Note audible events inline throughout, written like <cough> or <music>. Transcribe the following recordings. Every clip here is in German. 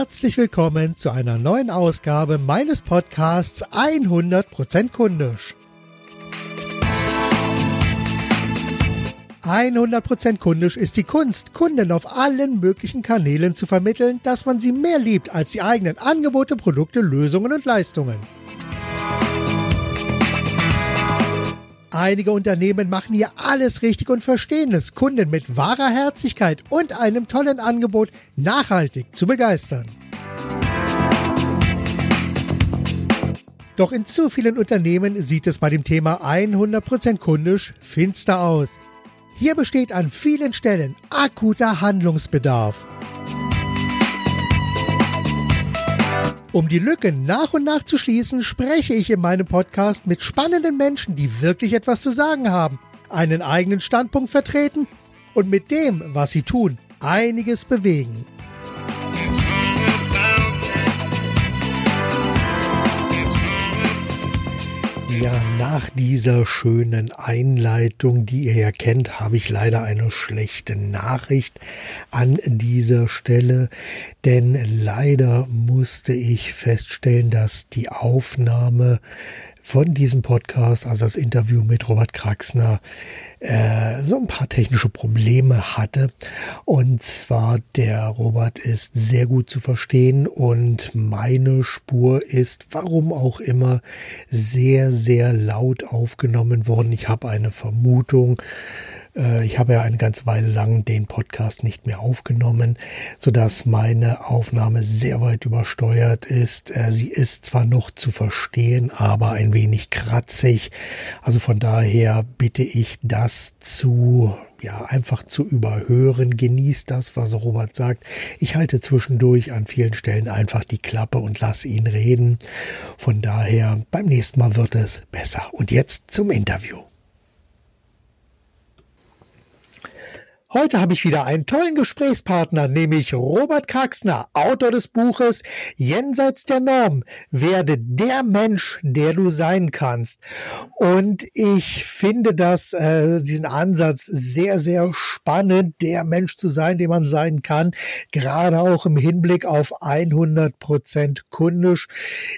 herzlich willkommen zu einer neuen Ausgabe meines Podcasts 100% kundisch. 100% kundisch ist die Kunst, Kunden auf allen möglichen Kanälen zu vermitteln, dass man sie mehr liebt als die eigenen Angebote, Produkte, Lösungen und Leistungen. Einige Unternehmen machen hier alles richtig und verstehen es, Kunden mit wahrer Herzlichkeit und einem tollen Angebot nachhaltig zu begeistern. Doch in zu vielen Unternehmen sieht es bei dem Thema 100% kundisch finster aus. Hier besteht an vielen Stellen akuter Handlungsbedarf. Um die Lücken nach und nach zu schließen, spreche ich in meinem Podcast mit spannenden Menschen, die wirklich etwas zu sagen haben, einen eigenen Standpunkt vertreten und mit dem, was sie tun, einiges bewegen. Ja, nach dieser schönen Einleitung, die ihr ja kennt, habe ich leider eine schlechte Nachricht an dieser Stelle, denn leider musste ich feststellen, dass die Aufnahme von diesem Podcast, also das Interview mit Robert Kraxner, äh, so ein paar technische Probleme hatte. Und zwar der Robert ist sehr gut zu verstehen und meine Spur ist, warum auch immer, sehr, sehr laut aufgenommen worden. Ich habe eine Vermutung, ich habe ja eine ganze Weile lang den Podcast nicht mehr aufgenommen, so dass meine Aufnahme sehr weit übersteuert ist. Äh, sie ist zwar noch zu verstehen, aber ein wenig kratzig. Also von daher bitte ich das zu ja, einfach zu überhören. Genießt das, was Robert sagt. Ich halte zwischendurch an vielen Stellen einfach die Klappe und lasse ihn reden. Von daher, beim nächsten Mal wird es besser. Und jetzt zum Interview. Heute habe ich wieder einen tollen Gesprächspartner, nämlich Robert Kraxner, Autor des Buches Jenseits der Norm. Werde der Mensch, der du sein kannst. Und ich finde das, äh, diesen Ansatz sehr, sehr spannend, der Mensch zu sein, der man sein kann. Gerade auch im Hinblick auf 100 Prozent kundisch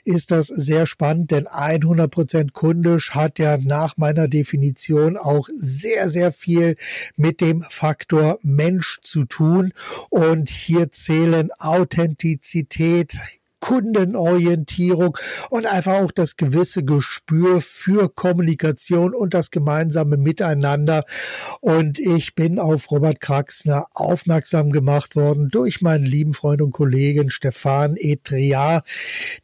ist das sehr spannend, denn 100 Prozent kundisch hat ja nach meiner Definition auch sehr, sehr viel mit dem Faktor Faktor Mensch zu tun. Und hier zählen Authentizität, Kundenorientierung und einfach auch das gewisse Gespür für Kommunikation und das gemeinsame Miteinander. Und ich bin auf Robert Kraxner aufmerksam gemacht worden durch meinen lieben Freund und Kollegen Stefan Etria,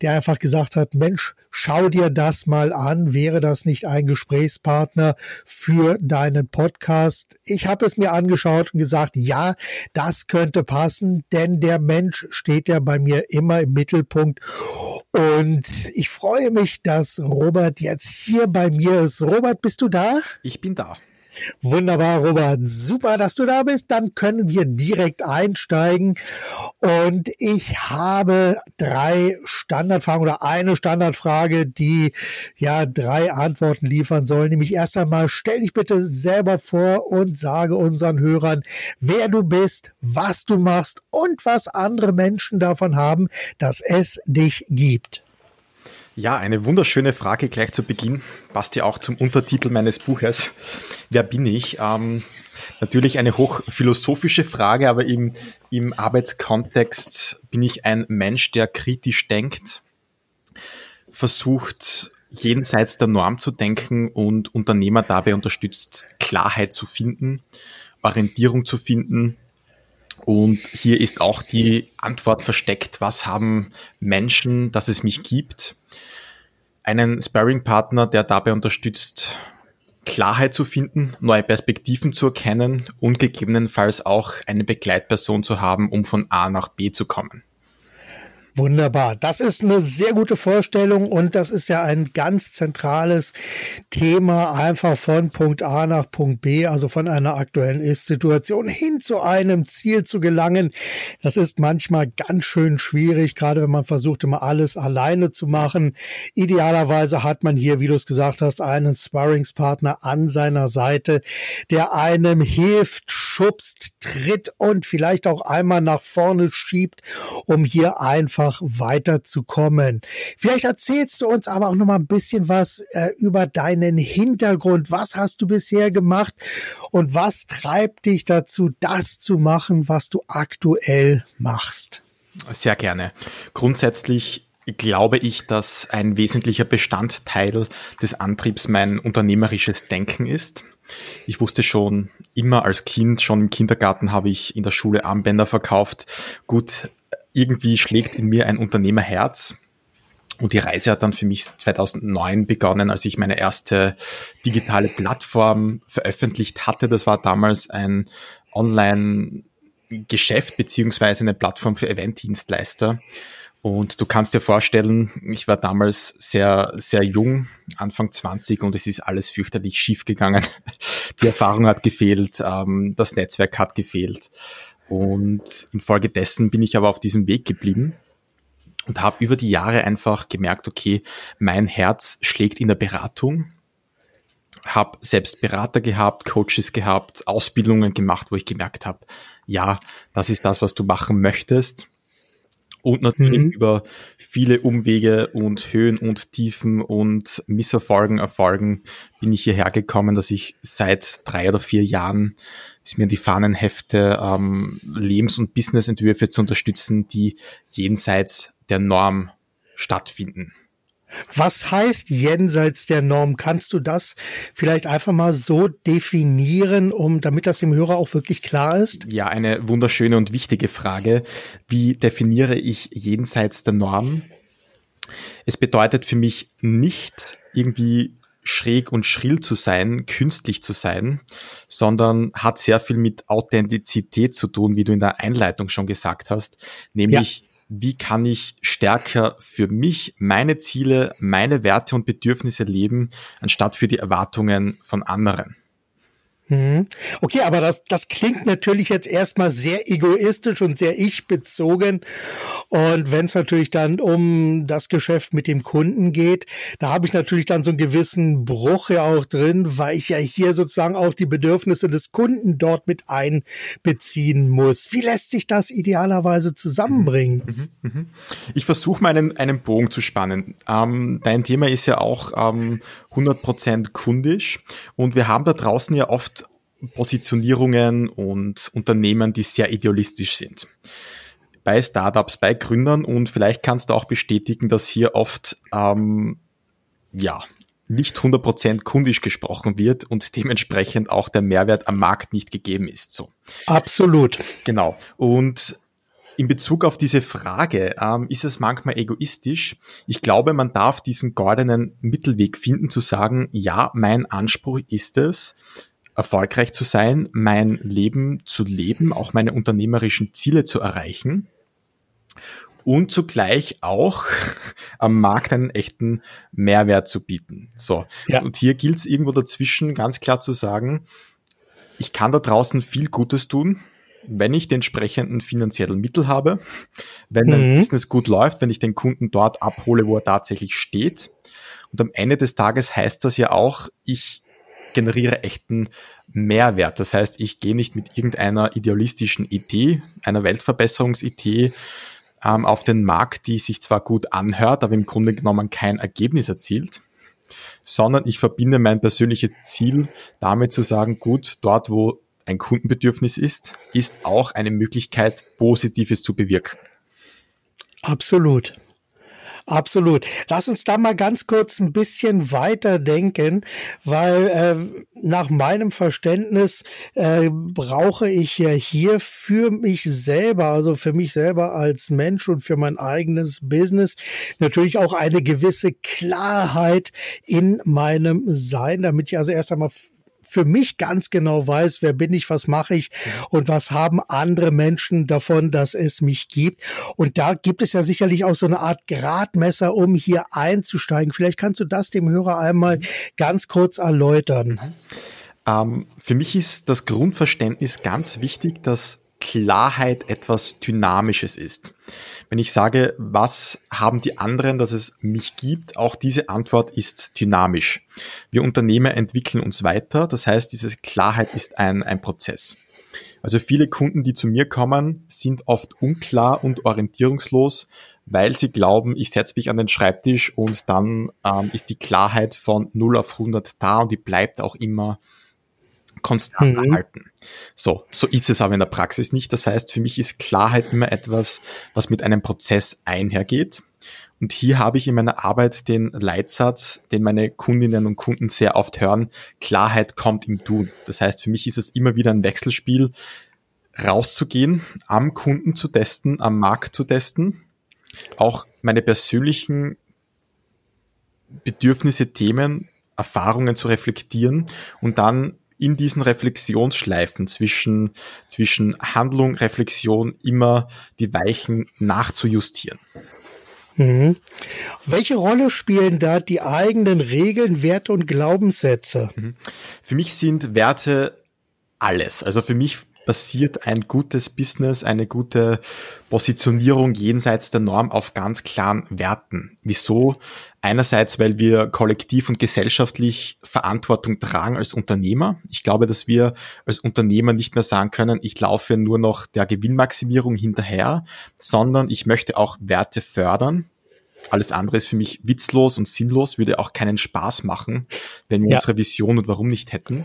der einfach gesagt hat, Mensch, schau dir das mal an. Wäre das nicht ein Gesprächspartner für deinen Podcast? Ich habe es mir angeschaut und gesagt, ja, das könnte passen, denn der Mensch steht ja bei mir immer im Mittelpunkt. Und ich freue mich, dass Robert jetzt hier bei mir ist. Robert, bist du da? Ich bin da. Wunderbar, Robert. Super, dass du da bist. Dann können wir direkt einsteigen. Und ich habe drei Standardfragen oder eine Standardfrage, die ja drei Antworten liefern soll. Nämlich erst einmal, stell dich bitte selber vor und sage unseren Hörern, wer du bist, was du machst und was andere Menschen davon haben, dass es dich gibt. Ja, eine wunderschöne Frage gleich zu Beginn. Passt ja auch zum Untertitel meines Buches. Wer bin ich? Ähm, natürlich eine hochphilosophische Frage, aber im, im Arbeitskontext bin ich ein Mensch, der kritisch denkt, versucht jenseits der Norm zu denken und Unternehmer dabei unterstützt, Klarheit zu finden, Orientierung zu finden. Und hier ist auch die Antwort versteckt, was haben Menschen, dass es mich gibt einen Sparring-Partner, der dabei unterstützt, Klarheit zu finden, neue Perspektiven zu erkennen und gegebenenfalls auch eine Begleitperson zu haben, um von A nach B zu kommen. Wunderbar. Das ist eine sehr gute Vorstellung und das ist ja ein ganz zentrales Thema, einfach von Punkt A nach Punkt B, also von einer aktuellen Ist-Situation hin zu einem Ziel zu gelangen. Das ist manchmal ganz schön schwierig, gerade wenn man versucht, immer alles alleine zu machen. Idealerweise hat man hier, wie du es gesagt hast, einen Sparringspartner an seiner Seite, der einem hilft, schubst, tritt und vielleicht auch einmal nach vorne schiebt, um hier einfach einfach weiterzukommen. Vielleicht erzählst du uns aber auch noch mal ein bisschen was äh, über deinen Hintergrund. Was hast du bisher gemacht und was treibt dich dazu, das zu machen, was du aktuell machst? Sehr gerne. Grundsätzlich glaube ich, dass ein wesentlicher Bestandteil des Antriebs mein unternehmerisches Denken ist. Ich wusste schon immer als Kind, schon im Kindergarten habe ich in der Schule Armbänder verkauft. Gut, irgendwie schlägt in mir ein Unternehmerherz. Und die Reise hat dann für mich 2009 begonnen, als ich meine erste digitale Plattform veröffentlicht hatte. Das war damals ein Online-Geschäft beziehungsweise eine Plattform für Eventdienstleister. Und du kannst dir vorstellen, ich war damals sehr, sehr jung, Anfang 20 und es ist alles fürchterlich schief gegangen. <laughs> Die Erfahrung hat gefehlt, ähm, das Netzwerk hat gefehlt. Und infolgedessen bin ich aber auf diesem Weg geblieben und habe über die Jahre einfach gemerkt, okay, mein Herz schlägt in der Beratung. Habe selbst Berater gehabt, Coaches gehabt, Ausbildungen gemacht, wo ich gemerkt habe, ja, das ist das, was du machen möchtest. Und natürlich mhm. über viele Umwege und Höhen und Tiefen und Misserfolgen, Erfolgen bin ich hierher gekommen, dass ich seit drei oder vier Jahren ist mir die Fahnenhefte, ähm, Lebens- und Businessentwürfe zu unterstützen, die jenseits der Norm stattfinden. Was heißt jenseits der Norm? Kannst du das vielleicht einfach mal so definieren, um, damit das dem Hörer auch wirklich klar ist? Ja, eine wunderschöne und wichtige Frage. Wie definiere ich jenseits der Norm? Es bedeutet für mich nicht irgendwie schräg und schrill zu sein, künstlich zu sein, sondern hat sehr viel mit Authentizität zu tun, wie du in der Einleitung schon gesagt hast, nämlich ja wie kann ich stärker für mich, meine Ziele, meine Werte und Bedürfnisse leben, anstatt für die Erwartungen von anderen. Mhm. Okay, aber das, das klingt natürlich jetzt erstmal sehr egoistisch und sehr ich-bezogen. Und wenn es natürlich dann um das Geschäft mit dem Kunden geht, da habe ich natürlich dann so einen gewissen Bruch ja auch drin, weil ich ja hier sozusagen auch die Bedürfnisse des Kunden dort mit einbeziehen muss. Wie lässt sich das idealerweise zusammenbringen? Mhm, mhm. Ich versuche mal einen, einen Bogen zu spannen. Ähm, dein Thema ist ja auch ähm, 100% kundisch und wir haben da draußen ja oft Positionierungen und Unternehmen, die sehr idealistisch sind. Bei Startups, bei Gründern und vielleicht kannst du auch bestätigen, dass hier oft ähm, ja nicht 100% kundisch gesprochen wird und dementsprechend auch der Mehrwert am Markt nicht gegeben ist. So. Absolut. Genau. Und in Bezug auf diese Frage, ähm, ist es manchmal egoistisch? Ich glaube, man darf diesen goldenen Mittelweg finden, zu sagen, ja, mein Anspruch ist es, erfolgreich zu sein, mein Leben zu leben, auch meine unternehmerischen Ziele zu erreichen und zugleich auch <laughs> am Markt einen echten Mehrwert zu bieten. So. Ja. Und hier gilt es irgendwo dazwischen ganz klar zu sagen, ich kann da draußen viel Gutes tun, wenn ich die entsprechenden finanziellen Mittel habe, wenn mhm. mein Business gut läuft, wenn ich den Kunden dort abhole, wo er tatsächlich steht. Und am Ende des Tages heißt das ja auch, ich generiere echten Mehrwert. Das heißt, ich gehe nicht mit irgendeiner idealistischen Idee, einer Weltverbesserungsidee ähm, auf den Markt, die sich zwar gut anhört, aber im Grunde genommen kein Ergebnis erzielt, sondern ich verbinde mein persönliches Ziel damit zu sagen, gut, dort wo ein Kundenbedürfnis ist, ist auch eine Möglichkeit, Positives zu bewirken. Absolut. Absolut. Lass uns da mal ganz kurz ein bisschen weiter denken, weil äh, nach meinem Verständnis äh, brauche ich ja hier für mich selber, also für mich selber als Mensch und für mein eigenes Business natürlich auch eine gewisse Klarheit in meinem Sein, damit ich also erst einmal für mich ganz genau weiß, wer bin ich, was mache ich und was haben andere Menschen davon, dass es mich gibt. Und da gibt es ja sicherlich auch so eine Art Gradmesser, um hier einzusteigen. Vielleicht kannst du das dem Hörer einmal ganz kurz erläutern. Ähm, für mich ist das Grundverständnis ganz wichtig, dass Klarheit etwas Dynamisches ist. Wenn ich sage, was haben die anderen, dass es mich gibt, auch diese Antwort ist dynamisch. Wir Unternehmer entwickeln uns weiter, das heißt, diese Klarheit ist ein, ein Prozess. Also viele Kunden, die zu mir kommen, sind oft unklar und orientierungslos, weil sie glauben, ich setze mich an den Schreibtisch und dann ähm, ist die Klarheit von 0 auf 100 da und die bleibt auch immer konstant mhm. erhalten. So, so ist es aber in der Praxis nicht. Das heißt, für mich ist Klarheit immer etwas, was mit einem Prozess einhergeht. Und hier habe ich in meiner Arbeit den Leitsatz, den meine Kundinnen und Kunden sehr oft hören, Klarheit kommt im Tun. Das heißt, für mich ist es immer wieder ein Wechselspiel, rauszugehen, am Kunden zu testen, am Markt zu testen, auch meine persönlichen Bedürfnisse, Themen, Erfahrungen zu reflektieren und dann in diesen Reflexionsschleifen zwischen, zwischen Handlung, Reflexion immer die Weichen nachzujustieren. Mhm. Welche Rolle spielen da die eigenen Regeln, Werte und Glaubenssätze? Mhm. Für mich sind Werte alles. Also für mich basiert ein gutes Business, eine gute Positionierung jenseits der Norm auf ganz klaren Werten. Wieso? Einerseits, weil wir kollektiv und gesellschaftlich Verantwortung tragen als Unternehmer. Ich glaube, dass wir als Unternehmer nicht mehr sagen können, ich laufe nur noch der Gewinnmaximierung hinterher, sondern ich möchte auch Werte fördern. Alles andere ist für mich witzlos und sinnlos, würde auch keinen Spaß machen, wenn wir ja. unsere Vision und warum nicht hätten.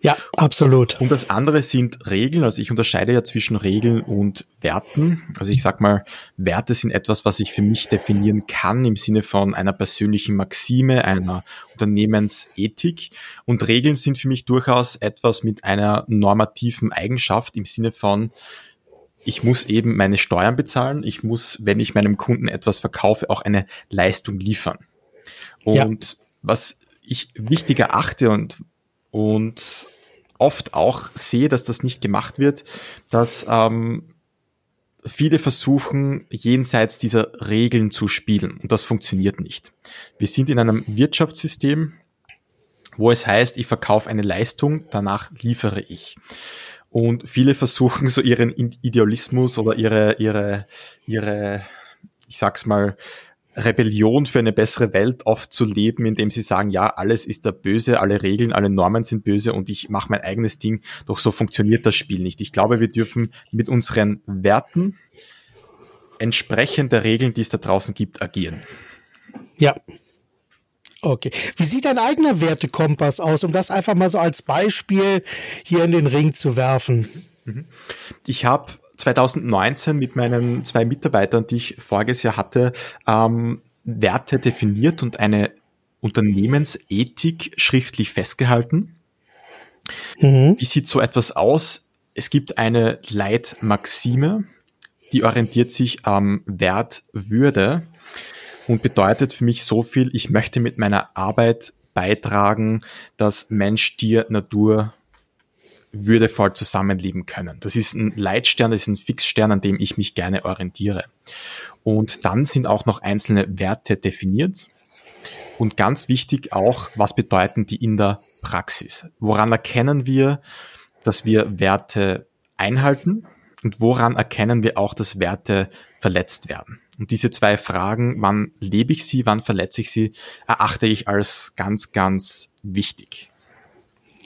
Ja, absolut. Und das andere sind Regeln. Also ich unterscheide ja zwischen Regeln und Werten. Also ich sag mal, Werte sind etwas, was ich für mich definieren kann im Sinne von einer persönlichen Maxime, einer Unternehmensethik. Und Regeln sind für mich durchaus etwas mit einer normativen Eigenschaft im Sinne von, ich muss eben meine Steuern bezahlen. Ich muss, wenn ich meinem Kunden etwas verkaufe, auch eine Leistung liefern. Und ja. was ich wichtiger achte und und oft auch sehe, dass das nicht gemacht wird, dass ähm, viele versuchen, jenseits dieser Regeln zu spielen und das funktioniert nicht. Wir sind in einem Wirtschaftssystem, wo es heißt, ich verkaufe eine Leistung, danach liefere ich. Und viele versuchen so ihren Idealismus oder ihre, ihre, ihre, ich sag's mal, Rebellion für eine bessere Welt oft zu leben, indem sie sagen, ja, alles ist da böse, alle Regeln, alle Normen sind böse und ich mache mein eigenes Ding. Doch so funktioniert das Spiel nicht. Ich glaube, wir dürfen mit unseren Werten entsprechend der Regeln, die es da draußen gibt, agieren. Ja. Okay. Wie sieht dein eigener Wertekompass aus, um das einfach mal so als Beispiel hier in den Ring zu werfen? Mhm. Ich habe 2019 mit meinen zwei Mitarbeitern, die ich voriges Jahr hatte, ähm, Werte definiert und eine Unternehmensethik schriftlich festgehalten. Mhm. Wie sieht so etwas aus? Es gibt eine Leitmaxime, die orientiert sich am Wert Würde und bedeutet für mich so viel, ich möchte mit meiner Arbeit beitragen, dass Mensch, Tier, Natur würdevoll zusammenleben können. Das ist ein Leitstern, das ist ein Fixstern, an dem ich mich gerne orientiere. Und dann sind auch noch einzelne Werte definiert. Und ganz wichtig auch, was bedeuten die in der Praxis? Woran erkennen wir, dass wir Werte einhalten? Und woran erkennen wir auch, dass Werte verletzt werden? Und diese zwei Fragen, wann lebe ich sie, wann verletze ich sie, erachte ich als ganz, ganz wichtig.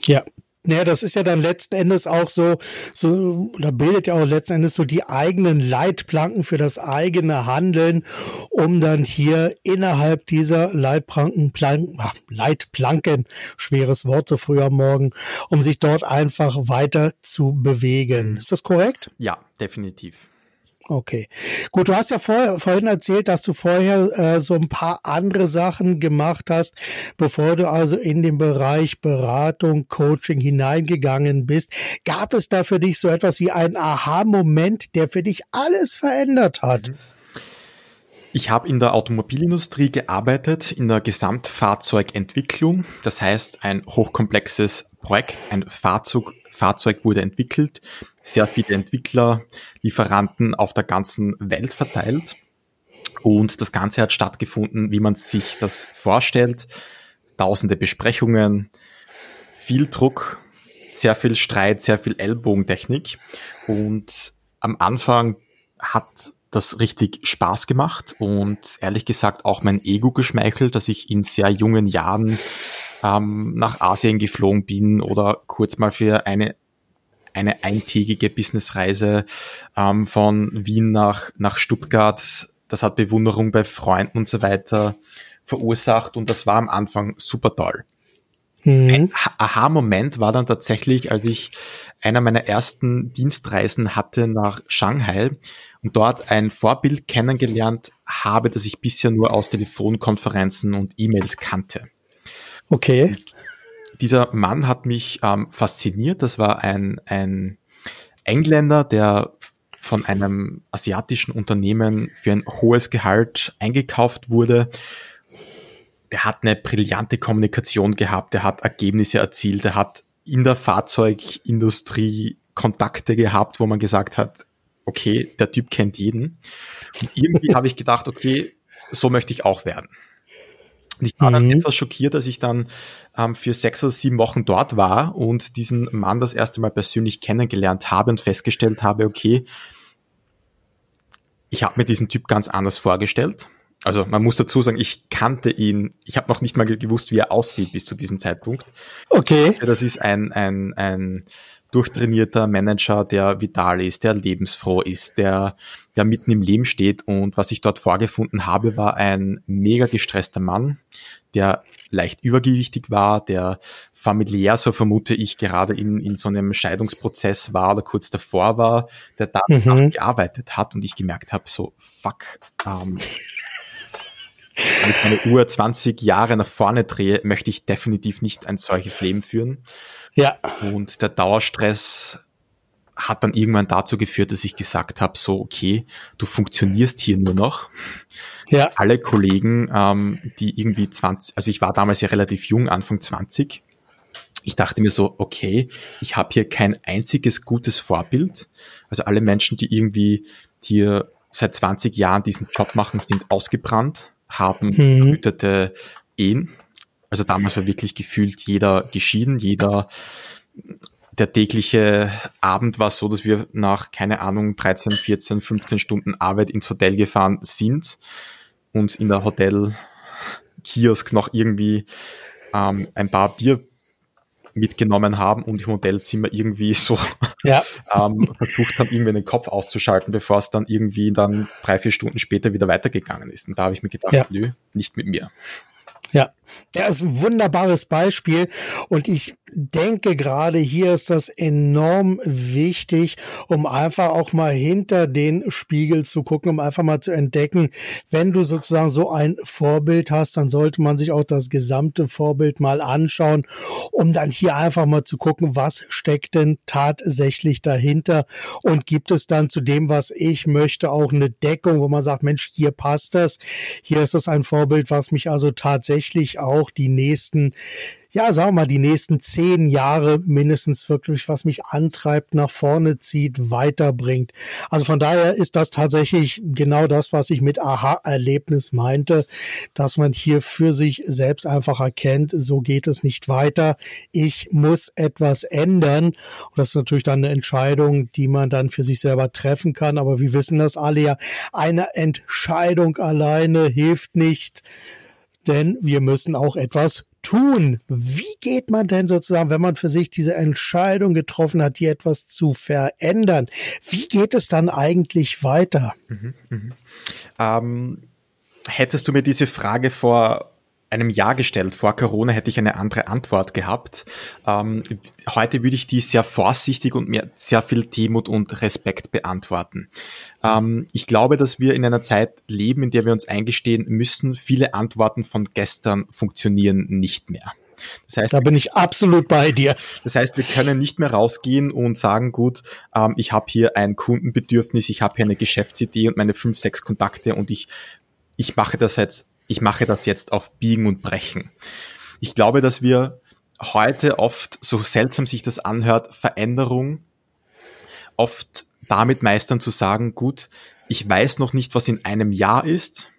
Ja, ja, das ist ja dann letzten Endes auch so, so, da bildet ja auch letzten Endes so die eigenen Leitplanken für das eigene Handeln, um dann hier innerhalb dieser Leitplanken, Planken, ach, Leitplanken, schweres Wort so früh am Morgen, um sich dort einfach weiter zu bewegen. Ist das korrekt? Ja, definitiv. Okay. Gut, du hast ja vor, vorhin erzählt, dass du vorher äh, so ein paar andere Sachen gemacht hast, bevor du also in den Bereich Beratung, Coaching hineingegangen bist. Gab es da für dich so etwas wie einen Aha-Moment, der für dich alles verändert hat? Mhm. Ich habe in der Automobilindustrie gearbeitet, in der Gesamtfahrzeugentwicklung. Das heißt, ein hochkomplexes Projekt, ein Fahrzeug, Fahrzeug wurde entwickelt, sehr viele Entwickler, Lieferanten auf der ganzen Welt verteilt. Und das Ganze hat stattgefunden, wie man sich das vorstellt. Tausende Besprechungen, viel Druck, sehr viel Streit, sehr viel Ellbogentechnik. Und am Anfang hat das richtig Spaß gemacht und ehrlich gesagt auch mein Ego geschmeichelt, dass ich in sehr jungen Jahren ähm, nach Asien geflogen bin oder kurz mal für eine eine eintägige Businessreise ähm, von Wien nach, nach Stuttgart. Das hat Bewunderung bei Freunden und so weiter verursacht und das war am Anfang super toll. Mhm. Ein Aha-Moment war dann tatsächlich, als ich einer meiner ersten Dienstreisen hatte nach Shanghai und dort ein Vorbild kennengelernt habe, das ich bisher nur aus Telefonkonferenzen und E-Mails kannte. Okay. Und dieser Mann hat mich ähm, fasziniert. Das war ein, ein Engländer, der von einem asiatischen Unternehmen für ein hohes Gehalt eingekauft wurde der hat eine brillante Kommunikation gehabt, der hat Ergebnisse erzielt, der hat in der Fahrzeugindustrie Kontakte gehabt, wo man gesagt hat, okay, der Typ kennt jeden. Und irgendwie <laughs> habe ich gedacht, okay, so möchte ich auch werden. Und ich war dann mhm. etwas schockiert, als ich dann ähm, für sechs oder sieben Wochen dort war und diesen Mann das erste Mal persönlich kennengelernt habe und festgestellt habe, okay, ich habe mir diesen Typ ganz anders vorgestellt also man muss dazu sagen, ich kannte ihn, ich habe noch nicht mal gewusst, wie er aussieht bis zu diesem Zeitpunkt. Okay. Das ist ein, ein, ein durchtrainierter Manager, der vital ist, der lebensfroh ist, der, der mitten im Leben steht. Und was ich dort vorgefunden habe, war ein mega gestresster Mann, der leicht übergewichtig war, der familiär, so vermute ich, gerade in, in so einem Scheidungsprozess war oder kurz davor war, der da mhm. gearbeitet hat und ich gemerkt habe, so fuck, ähm, wenn ich meine Uhr 20 Jahre nach vorne drehe, möchte ich definitiv nicht ein solches Leben führen. Ja. Und der Dauerstress hat dann irgendwann dazu geführt, dass ich gesagt habe, so, okay, du funktionierst hier nur noch. Ja. Alle Kollegen, ähm, die irgendwie 20, also ich war damals ja relativ jung, Anfang 20. Ich dachte mir so, okay, ich habe hier kein einziges gutes Vorbild. Also alle Menschen, die irgendwie hier seit 20 Jahren diesen Job machen, sind ausgebrannt haben verhütete Ehen. Also damals war wirklich gefühlt jeder geschieden, jeder, der tägliche Abend war so, dass wir nach, keine Ahnung, 13, 14, 15 Stunden Arbeit ins Hotel gefahren sind, uns in der Hotel-Kiosk noch irgendwie ähm, ein paar Bier mitgenommen haben und im Hotelzimmer irgendwie so <laughs> ja. <laughs> ähm, versucht haben, irgendwie den Kopf auszuschalten, bevor es dann irgendwie dann drei, vier Stunden später wieder weitergegangen ist. Und da habe ich mir gedacht, ja. nö, nicht mit mir. Ja, ja, ist ein wunderbares Beispiel. Und ich denke gerade hier ist das enorm wichtig, um einfach auch mal hinter den Spiegel zu gucken, um einfach mal zu entdecken, wenn du sozusagen so ein Vorbild hast, dann sollte man sich auch das gesamte Vorbild mal anschauen, um dann hier einfach mal zu gucken, was steckt denn tatsächlich dahinter und gibt es dann zu dem, was ich möchte, auch eine Deckung, wo man sagt, Mensch, hier passt das. Hier ist das ein Vorbild, was mich also tatsächlich auch die nächsten ja, sagen wir mal, die nächsten zehn Jahre mindestens wirklich, was mich antreibt, nach vorne zieht, weiterbringt. Also von daher ist das tatsächlich genau das, was ich mit Aha-Erlebnis meinte, dass man hier für sich selbst einfach erkennt, so geht es nicht weiter. Ich muss etwas ändern. Und das ist natürlich dann eine Entscheidung, die man dann für sich selber treffen kann. Aber wir wissen das alle ja, eine Entscheidung alleine hilft nicht denn wir müssen auch etwas tun. Wie geht man denn sozusagen, wenn man für sich diese Entscheidung getroffen hat, hier etwas zu verändern? Wie geht es dann eigentlich weiter? Mhm, mh. ähm, hättest du mir diese Frage vor einem Jahr gestellt. Vor Corona hätte ich eine andere Antwort gehabt. Ähm, heute würde ich die sehr vorsichtig und mir sehr viel Demut und Respekt beantworten. Ähm, ich glaube, dass wir in einer Zeit leben, in der wir uns eingestehen müssen, viele Antworten von gestern funktionieren nicht mehr. Das heißt, da bin ich absolut bei dir. Das heißt, wir können nicht mehr rausgehen und sagen, gut, ähm, ich habe hier ein Kundenbedürfnis, ich habe hier eine Geschäftsidee und meine fünf, sechs Kontakte und ich ich mache das jetzt, ich mache das jetzt auf Biegen und Brechen. Ich glaube, dass wir heute oft, so seltsam sich das anhört, Veränderung oft damit meistern zu sagen, gut, ich weiß noch nicht, was in einem Jahr ist,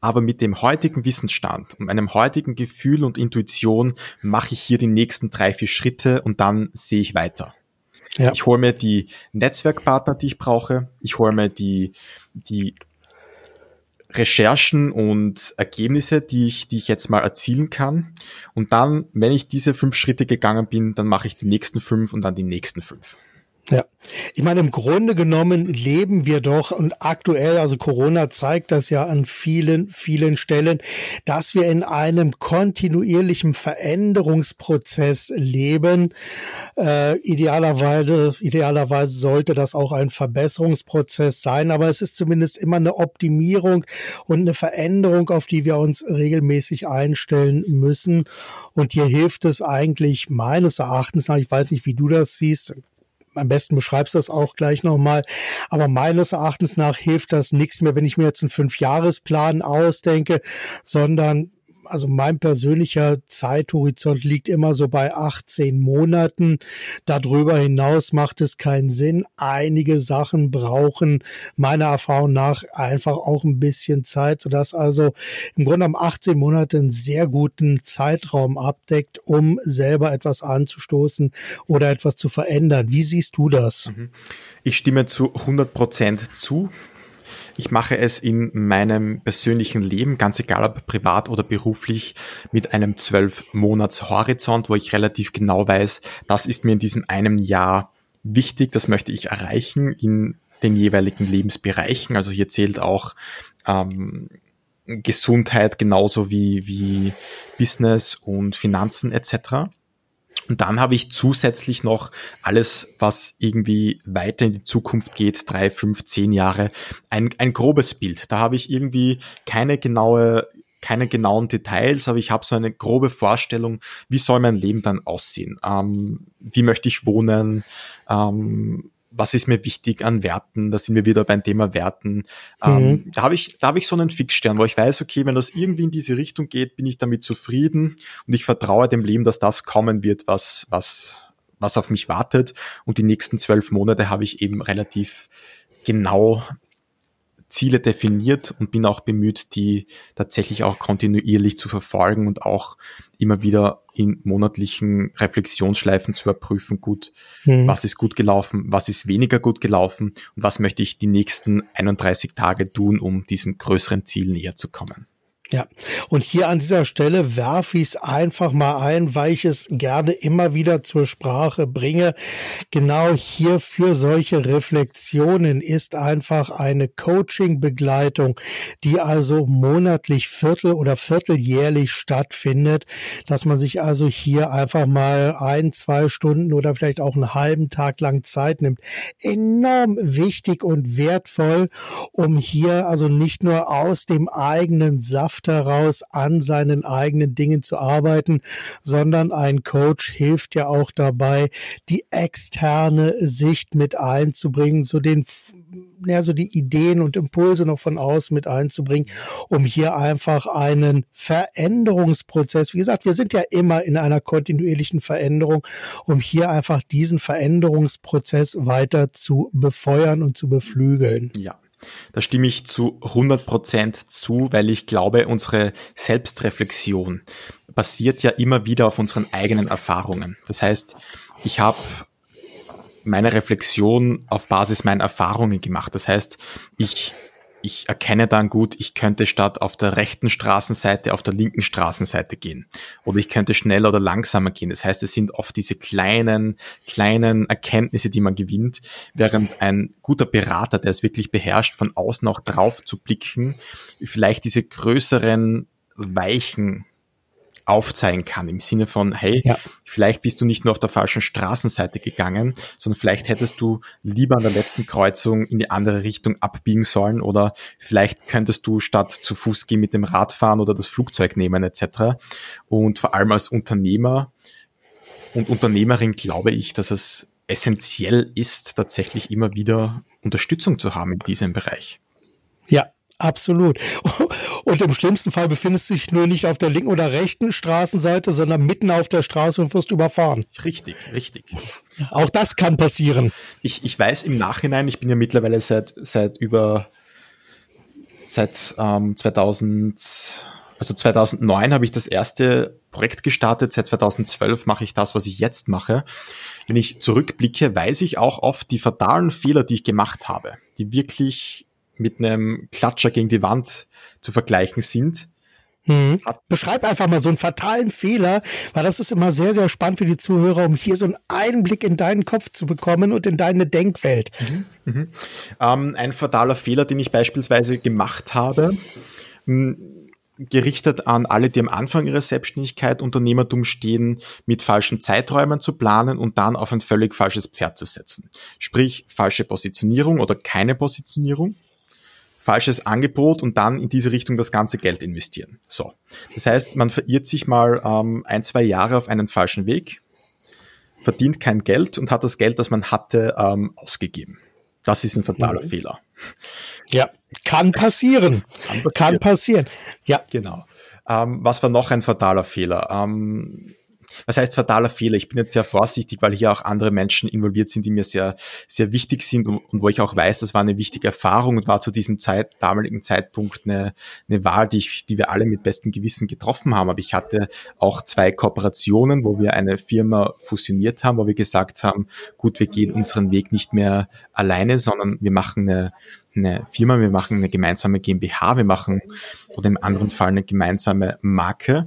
aber mit dem heutigen Wissensstand und meinem heutigen Gefühl und Intuition mache ich hier die nächsten drei, vier Schritte und dann sehe ich weiter. Ja. Ich hole mir die Netzwerkpartner, die ich brauche. Ich hole mir die, die Recherchen und Ergebnisse, die ich, die ich jetzt mal erzielen kann. Und dann, wenn ich diese fünf Schritte gegangen bin, dann mache ich die nächsten fünf und dann die nächsten fünf. Ja, ich meine, im Grunde genommen leben wir doch und aktuell, also Corona zeigt das ja an vielen, vielen Stellen, dass wir in einem kontinuierlichen Veränderungsprozess leben. Äh, idealerweise, idealerweise sollte das auch ein Verbesserungsprozess sein, aber es ist zumindest immer eine Optimierung und eine Veränderung, auf die wir uns regelmäßig einstellen müssen. Und hier hilft es eigentlich meines Erachtens, ich weiß nicht, wie du das siehst, am besten beschreibst du das auch gleich nochmal. Aber meines Erachtens nach hilft das nichts mehr, wenn ich mir jetzt einen Fünfjahresplan ausdenke, sondern also mein persönlicher Zeithorizont liegt immer so bei 18 Monaten. Darüber hinaus macht es keinen Sinn. Einige Sachen brauchen meiner Erfahrung nach einfach auch ein bisschen Zeit, sodass also im Grunde am 18 Monate einen sehr guten Zeitraum abdeckt, um selber etwas anzustoßen oder etwas zu verändern. Wie siehst du das? Mhm. Ich stimme zu 100 Prozent zu. Ich mache es in meinem persönlichen Leben, ganz egal ob privat oder beruflich, mit einem zwölf Monats Horizont, wo ich relativ genau weiß, das ist mir in diesem einem Jahr wichtig, das möchte ich erreichen in den jeweiligen Lebensbereichen. Also hier zählt auch ähm, Gesundheit genauso wie, wie Business und Finanzen etc. Und dann habe ich zusätzlich noch alles, was irgendwie weiter in die Zukunft geht, drei, fünf, zehn Jahre, ein, ein grobes Bild. Da habe ich irgendwie keine genaue keine genauen Details, aber ich habe so eine grobe Vorstellung, wie soll mein Leben dann aussehen? Ähm, wie möchte ich wohnen? Ähm, was ist mir wichtig an Werten, da sind wir wieder beim Thema Werten. Ähm, mhm. Ähm, da habe ich, da habe ich so einen Fixstern, wo ich weiß, okay, wenn das irgendwie in diese Richtung geht, bin ich damit zufrieden und ich vertraue dem Leben, dass das kommen wird, was, was, was auf mich wartet. Und die nächsten zwölf Monate habe ich eben relativ genau Ziele definiert und bin auch bemüht, die tatsächlich auch kontinuierlich zu verfolgen und auch immer wieder in monatlichen Reflexionsschleifen zu überprüfen, gut, mhm. was ist gut gelaufen, was ist weniger gut gelaufen und was möchte ich die nächsten 31 Tage tun, um diesem größeren Ziel näher zu kommen. Ja, und hier an dieser Stelle werfe ich es einfach mal ein, weil ich es gerne immer wieder zur Sprache bringe. Genau hier für solche Reflexionen ist einfach eine Coaching-Begleitung, die also monatlich viertel- oder vierteljährlich stattfindet, dass man sich also hier einfach mal ein, zwei Stunden oder vielleicht auch einen halben Tag lang Zeit nimmt. Enorm wichtig und wertvoll, um hier also nicht nur aus dem eigenen Saft Kraft heraus an seinen eigenen Dingen zu arbeiten, sondern ein Coach hilft ja auch dabei, die externe Sicht mit einzubringen, so den ja, so die Ideen und Impulse noch von außen mit einzubringen, um hier einfach einen Veränderungsprozess, wie gesagt, wir sind ja immer in einer kontinuierlichen Veränderung, um hier einfach diesen Veränderungsprozess weiter zu befeuern und zu beflügeln. Ja. Da stimme ich zu 100 Prozent zu, weil ich glaube, unsere Selbstreflexion basiert ja immer wieder auf unseren eigenen Erfahrungen. Das heißt, ich habe meine Reflexion auf Basis meiner Erfahrungen gemacht. Das heißt, ich ich erkenne dann gut, ich könnte statt auf der rechten Straßenseite auf der linken Straßenseite gehen. Oder ich könnte schneller oder langsamer gehen. Das heißt, es sind oft diese kleinen, kleinen Erkenntnisse, die man gewinnt, während ein guter Berater, der es wirklich beherrscht, von außen auch drauf zu blicken, vielleicht diese größeren, weichen aufzeigen kann, im Sinne von, hey, ja. vielleicht bist du nicht nur auf der falschen Straßenseite gegangen, sondern vielleicht hättest du lieber an der letzten Kreuzung in die andere Richtung abbiegen sollen oder vielleicht könntest du statt zu Fuß gehen mit dem Rad fahren oder das Flugzeug nehmen etc. Und vor allem als Unternehmer und Unternehmerin glaube ich, dass es essentiell ist, tatsächlich immer wieder Unterstützung zu haben in diesem Bereich. Ja, Absolut. <laughs> Und im schlimmsten Fall befindest du dich nur nicht auf der linken oder rechten Straßenseite, sondern mitten auf der Straße und wirst überfahren. Richtig, richtig. Auch das kann passieren. Ich, ich weiß im Nachhinein, ich bin ja mittlerweile seit, seit über, seit ähm, 2000, also 2009 habe ich das erste Projekt gestartet, seit 2012 mache ich das, was ich jetzt mache. Wenn ich zurückblicke, weiß ich auch oft die fatalen Fehler, die ich gemacht habe, die wirklich mit einem Klatscher gegen die Wand zu vergleichen sind. Hm. Beschreib einfach mal so einen fatalen Fehler, weil das ist immer sehr, sehr spannend für die Zuhörer, um hier so einen Einblick in deinen Kopf zu bekommen und in deine Denkwelt. Mhm. Mhm. Ähm, ein fataler Fehler, den ich beispielsweise gemacht habe, gerichtet an alle, die am Anfang ihrer Selbstständigkeit, Unternehmertum stehen, mit falschen Zeiträumen zu planen und dann auf ein völlig falsches Pferd zu setzen. Sprich, falsche Positionierung oder keine Positionierung falsches Angebot und dann in diese Richtung das ganze Geld investieren. So. Das heißt, man verirrt sich mal ähm, ein, zwei Jahre auf einen falschen Weg, verdient kein Geld und hat das Geld, das man hatte, ähm, ausgegeben. Das ist ein fataler mhm. Fehler. Ja, kann passieren. Kann passieren. Kann passieren. Ja. Genau. Ähm, was war noch ein fataler Fehler? Ähm, was heißt fataler Fehler? Ich bin jetzt sehr vorsichtig, weil hier auch andere Menschen involviert sind, die mir sehr, sehr wichtig sind und, und wo ich auch weiß, das war eine wichtige Erfahrung und war zu diesem Zeit, damaligen Zeitpunkt eine, eine Wahl, die, ich, die wir alle mit bestem Gewissen getroffen haben. Aber ich hatte auch zwei Kooperationen, wo wir eine Firma fusioniert haben, wo wir gesagt haben, gut, wir gehen unseren Weg nicht mehr alleine, sondern wir machen eine, eine Firma, wir machen eine gemeinsame GmbH, wir machen oder im anderen Fall eine gemeinsame Marke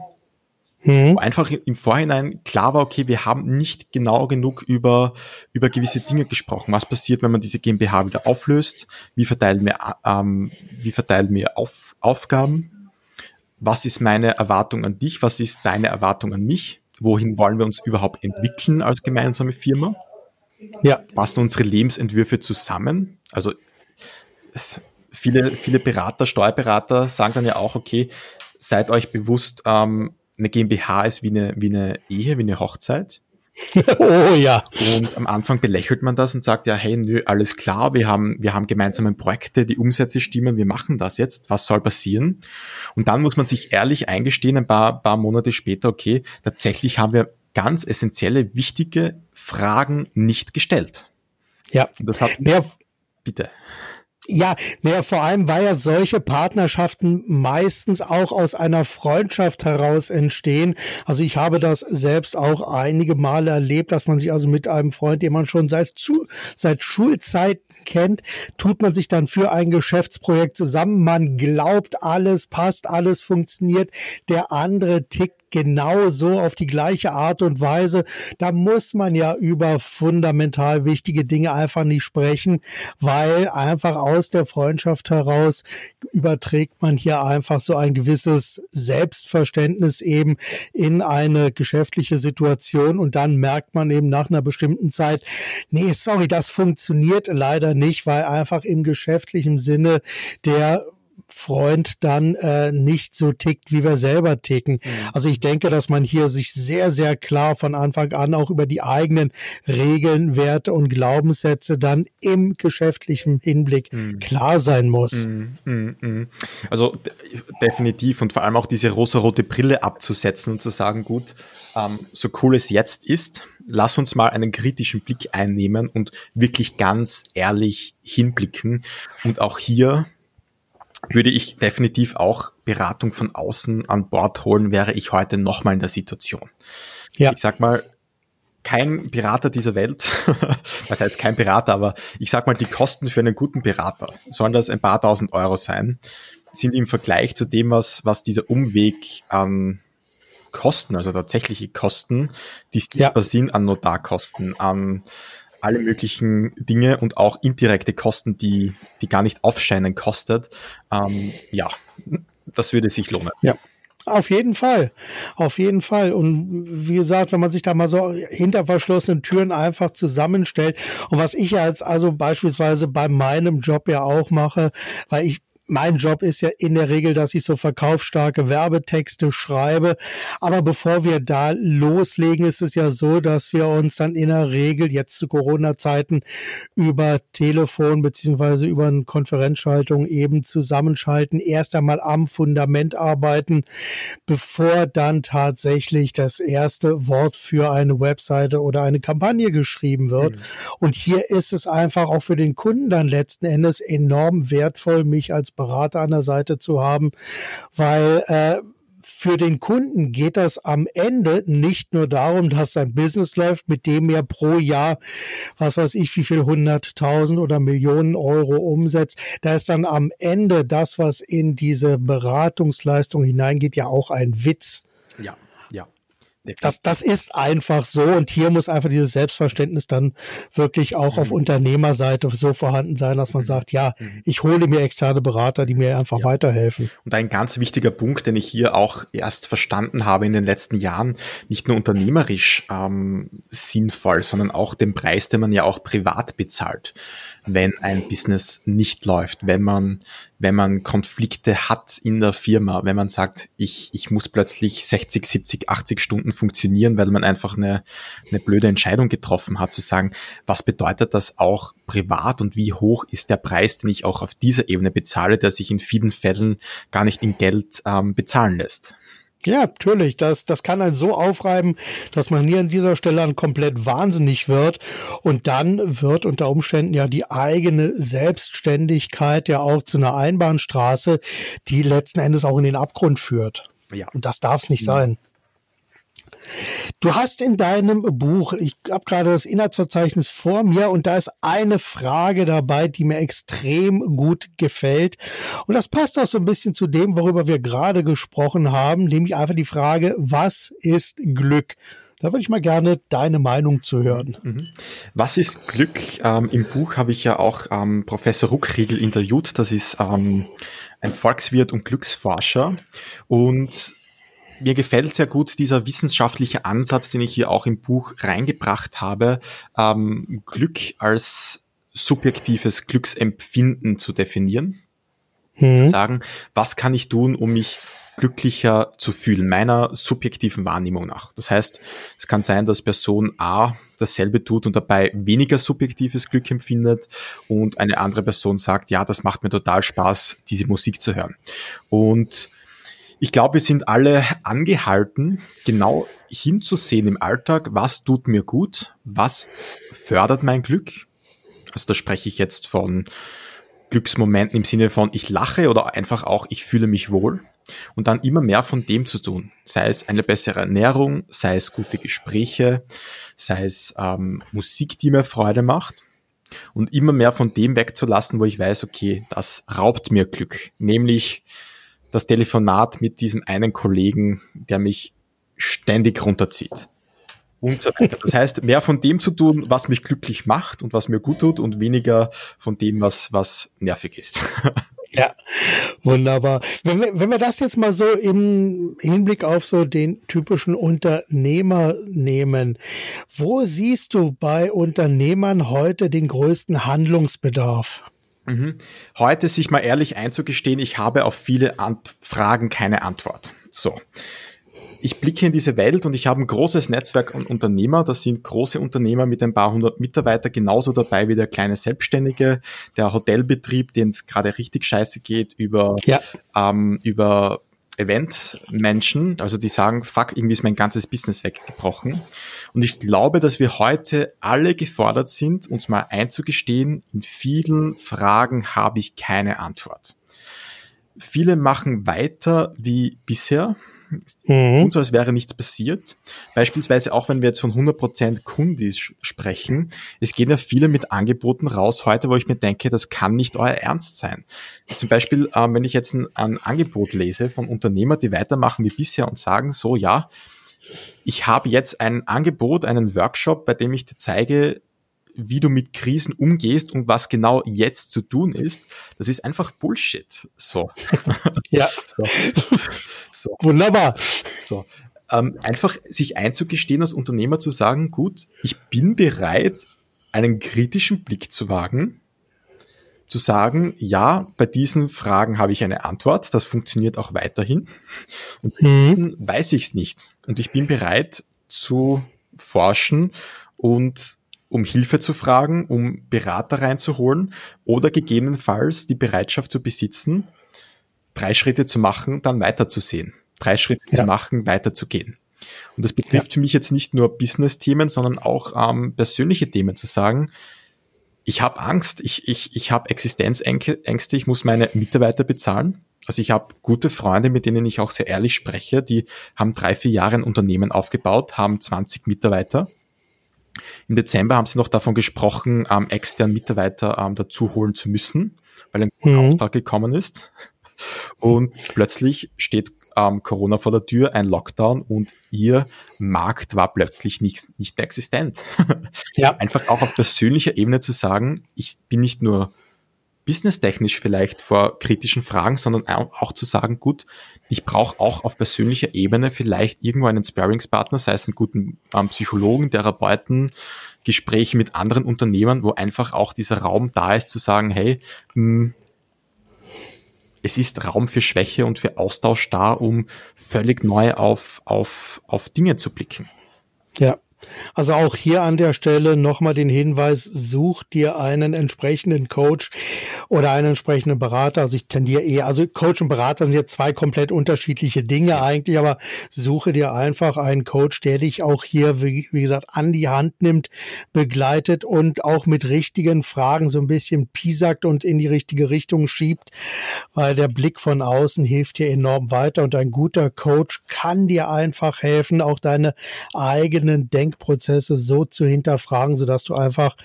Mhm. Wo einfach im Vorhinein klar war, okay, wir haben nicht genau genug über, über gewisse Dinge gesprochen. Was passiert, wenn man diese GmbH wieder auflöst? Wie verteilen wir, ähm, wie verteilen wir Auf, Aufgaben? Was ist meine Erwartung an dich? Was ist deine Erwartung an mich? Wohin wollen wir uns überhaupt entwickeln als gemeinsame Firma? Ja. Passen unsere Lebensentwürfe zusammen? Also, viele, viele Berater, Steuerberater sagen dann ja auch, okay, seid euch bewusst, ähm, eine GmbH ist wie eine, wie eine Ehe, wie eine Hochzeit. <laughs> oh ja. Und am Anfang belächelt man das und sagt, ja, hey, nö, alles klar, wir haben, wir haben gemeinsame Projekte, die Umsätze stimmen, wir machen das jetzt, was soll passieren? Und dann muss man sich ehrlich eingestehen, ein paar, paar Monate später, okay, tatsächlich haben wir ganz essentielle, wichtige Fragen nicht gestellt. Ja. Und das hat, ja. bitte. Ja, naja, vor allem, weil ja solche Partnerschaften meistens auch aus einer Freundschaft heraus entstehen. Also ich habe das selbst auch einige Male erlebt, dass man sich also mit einem Freund, den man schon seit, zu, seit Schulzeiten kennt, tut man sich dann für ein Geschäftsprojekt zusammen. Man glaubt, alles passt, alles funktioniert. Der andere tickt genau so auf die gleiche Art und Weise. Da muss man ja über fundamental wichtige Dinge einfach nicht sprechen, weil einfach aus der Freundschaft heraus überträgt man hier einfach so ein gewisses Selbstverständnis eben in eine geschäftliche Situation und dann merkt man eben nach einer bestimmten Zeit, nee, sorry, das funktioniert leider nicht, weil einfach im geschäftlichen Sinne der Freund dann äh, nicht so tickt, wie wir selber ticken. Mhm. Also ich denke, dass man hier sich sehr, sehr klar von Anfang an auch über die eigenen Regeln, Werte und Glaubenssätze dann im geschäftlichen Hinblick mhm. klar sein muss. Mhm. Also definitiv und vor allem auch diese rosa-rote Brille abzusetzen und zu sagen, gut, ähm, so cool es jetzt ist, lass uns mal einen kritischen Blick einnehmen und wirklich ganz ehrlich hinblicken und auch hier würde ich definitiv auch Beratung von außen an Bord holen, wäre ich heute nochmal in der Situation. Ja. Ich sag mal, kein Berater dieser Welt, <laughs> was heißt kein Berater, aber ich sag mal, die Kosten für einen guten Berater, sollen das ein paar tausend Euro sein, sind im Vergleich zu dem, was, was dieser Umweg an Kosten, also tatsächliche Kosten, die sichtbar ja. sind an Notarkosten, an alle möglichen Dinge und auch indirekte Kosten, die, die gar nicht aufscheinen kostet. Ähm, ja, das würde sich lohnen. Ja. Auf jeden Fall, auf jeden Fall. Und wie gesagt, wenn man sich da mal so hinter verschlossenen Türen einfach zusammenstellt und was ich ja jetzt also beispielsweise bei meinem Job ja auch mache, weil ich mein Job ist ja in der Regel, dass ich so verkaufsstarke Werbetexte schreibe. Aber bevor wir da loslegen, ist es ja so, dass wir uns dann in der Regel jetzt zu Corona-Zeiten über Telefon beziehungsweise über eine Konferenzschaltung eben zusammenschalten, erst einmal am Fundament arbeiten, bevor dann tatsächlich das erste Wort für eine Webseite oder eine Kampagne geschrieben wird. Mhm. Und hier ist es einfach auch für den Kunden dann letzten Endes enorm wertvoll, mich als Berater an der Seite zu haben, weil äh, für den Kunden geht das am Ende nicht nur darum, dass sein Business läuft, mit dem er pro Jahr, was weiß ich, wie viel hunderttausend oder Millionen Euro umsetzt. Da ist dann am Ende das, was in diese Beratungsleistung hineingeht, ja auch ein Witz. Ja. Das, das ist einfach so und hier muss einfach dieses Selbstverständnis dann wirklich auch mhm. auf Unternehmerseite so vorhanden sein, dass man mhm. sagt, ja, mhm. ich hole mir externe Berater, die mir einfach ja. weiterhelfen. Und ein ganz wichtiger Punkt, den ich hier auch erst verstanden habe in den letzten Jahren, nicht nur unternehmerisch ähm, sinnvoll, sondern auch den Preis, den man ja auch privat bezahlt wenn ein Business nicht läuft, wenn man, wenn man Konflikte hat in der Firma, wenn man sagt, ich, ich muss plötzlich 60, 70, 80 Stunden funktionieren, weil man einfach eine, eine blöde Entscheidung getroffen hat, zu sagen, was bedeutet das auch privat und wie hoch ist der Preis, den ich auch auf dieser Ebene bezahle, der sich in vielen Fällen gar nicht in Geld ähm, bezahlen lässt. Ja, natürlich. Das, das kann einen so aufreiben, dass man hier an dieser Stelle dann komplett wahnsinnig wird. Und dann wird unter Umständen ja die eigene Selbstständigkeit ja auch zu einer Einbahnstraße, die letzten Endes auch in den Abgrund führt. Ja. Und das darf es nicht sein. Du hast in deinem Buch, ich habe gerade das Inhaltsverzeichnis vor mir und da ist eine Frage dabei, die mir extrem gut gefällt. Und das passt auch so ein bisschen zu dem, worüber wir gerade gesprochen haben, nämlich einfach die Frage, was ist Glück? Da würde ich mal gerne deine Meinung zu hören. Mhm. Was ist Glück? Ähm, Im Buch habe ich ja auch ähm, Professor Ruckriegel interviewt. Das ist ähm, ein Volkswirt und Glücksforscher. Und mir gefällt sehr gut dieser wissenschaftliche Ansatz, den ich hier auch im Buch reingebracht habe, ähm, Glück als subjektives Glücksempfinden zu definieren. Mhm. Sagen, was kann ich tun, um mich glücklicher zu fühlen, meiner subjektiven Wahrnehmung nach. Das heißt, es kann sein, dass Person A dasselbe tut und dabei weniger subjektives Glück empfindet und eine andere Person sagt, ja, das macht mir total Spaß, diese Musik zu hören. Und ich glaube, wir sind alle angehalten, genau hinzusehen im Alltag, was tut mir gut, was fördert mein Glück. Also da spreche ich jetzt von Glücksmomenten im Sinne von ich lache oder einfach auch ich fühle mich wohl. Und dann immer mehr von dem zu tun, sei es eine bessere Ernährung, sei es gute Gespräche, sei es ähm, Musik, die mir Freude macht. Und immer mehr von dem wegzulassen, wo ich weiß, okay, das raubt mir Glück, nämlich das Telefonat mit diesem einen Kollegen, der mich ständig runterzieht. Und so weiter. Das heißt, mehr von dem zu tun, was mich glücklich macht und was mir gut tut und weniger von dem, was, was nervig ist. <laughs> Ja, wunderbar. Wenn wir, wenn wir das jetzt mal so im Hinblick auf so den typischen Unternehmer nehmen, wo siehst du bei Unternehmern heute den größten Handlungsbedarf? Mhm. Heute sich mal ehrlich einzugestehen, ich habe auf viele Ant Fragen keine Antwort. So. Ich blicke in diese Welt und ich habe ein großes Netzwerk an Unternehmer. Das sind große Unternehmer mit ein paar hundert Mitarbeiter genauso dabei wie der kleine Selbstständige, der Hotelbetrieb, den es gerade richtig scheiße geht, über, ja. ähm, über Event-Menschen, also die sagen, fuck, irgendwie ist mein ganzes Business weggebrochen. Und ich glaube, dass wir heute alle gefordert sind, uns mal einzugestehen, in vielen Fragen habe ich keine Antwort. Viele machen weiter wie bisher, mhm. und so, als wäre nichts passiert. Beispielsweise auch, wenn wir jetzt von 100% Kundis sprechen. Es gehen ja viele mit Angeboten raus heute, wo ich mir denke, das kann nicht euer Ernst sein. Zum Beispiel, ähm, wenn ich jetzt ein, ein Angebot lese von Unternehmern, die weitermachen wie bisher und sagen so, ja, ich habe jetzt ein Angebot, einen Workshop, bei dem ich dir zeige, wie du mit Krisen umgehst und was genau jetzt zu tun ist, das ist einfach Bullshit. So. <laughs> Ja. so. so. Wunderbar. So. Ähm, einfach sich einzugestehen als Unternehmer zu sagen, gut, ich bin bereit, einen kritischen Blick zu wagen zu sagen, ja, bei diesen Fragen habe ich eine Antwort, das funktioniert auch weiterhin. Und bei mhm. diesen weiß ich es nicht. Und ich bin bereit zu forschen und um Hilfe zu fragen, um Berater reinzuholen oder gegebenenfalls die Bereitschaft zu besitzen, drei Schritte zu machen, dann weiterzusehen. Drei Schritte ja. zu machen, weiterzugehen. Und das betrifft ja. für mich jetzt nicht nur Business-Themen, sondern auch ähm, persönliche Themen zu sagen, ich habe Angst, ich, ich, ich habe Existenzängste, ich muss meine Mitarbeiter bezahlen. Also ich habe gute Freunde, mit denen ich auch sehr ehrlich spreche, die haben drei, vier Jahre ein Unternehmen aufgebaut, haben 20 Mitarbeiter. Im Dezember haben sie noch davon gesprochen, ähm, externen Mitarbeiter ähm, dazu holen zu müssen, weil ein mhm. Auftrag gekommen ist. Und plötzlich steht ähm, Corona vor der Tür, ein Lockdown und ihr Markt war plötzlich nicht, nicht mehr existent. Ja. <laughs> Einfach auch auf persönlicher Ebene zu sagen, ich bin nicht nur businesstechnisch vielleicht vor kritischen Fragen, sondern auch zu sagen, gut, ich brauche auch auf persönlicher Ebene vielleicht irgendwo einen Sparingspartner, sei es einen guten ähm, Psychologen, Therapeuten, Gespräche mit anderen Unternehmern, wo einfach auch dieser Raum da ist zu sagen, hey, mh, hm, es ist Raum für Schwäche und für Austausch da, um völlig neu auf, auf, auf Dinge zu blicken. Ja. Also auch hier an der Stelle nochmal den Hinweis, such dir einen entsprechenden Coach oder einen entsprechenden Berater. Also ich tendiere eher, also Coach und Berater sind jetzt zwei komplett unterschiedliche Dinge eigentlich, aber suche dir einfach einen Coach, der dich auch hier, wie, wie gesagt, an die Hand nimmt, begleitet und auch mit richtigen Fragen so ein bisschen piesackt und in die richtige Richtung schiebt, weil der Blick von außen hilft dir enorm weiter und ein guter Coach kann dir einfach helfen, auch deine eigenen Denk Denkprozesse so zu hinterfragen, sodass du einfach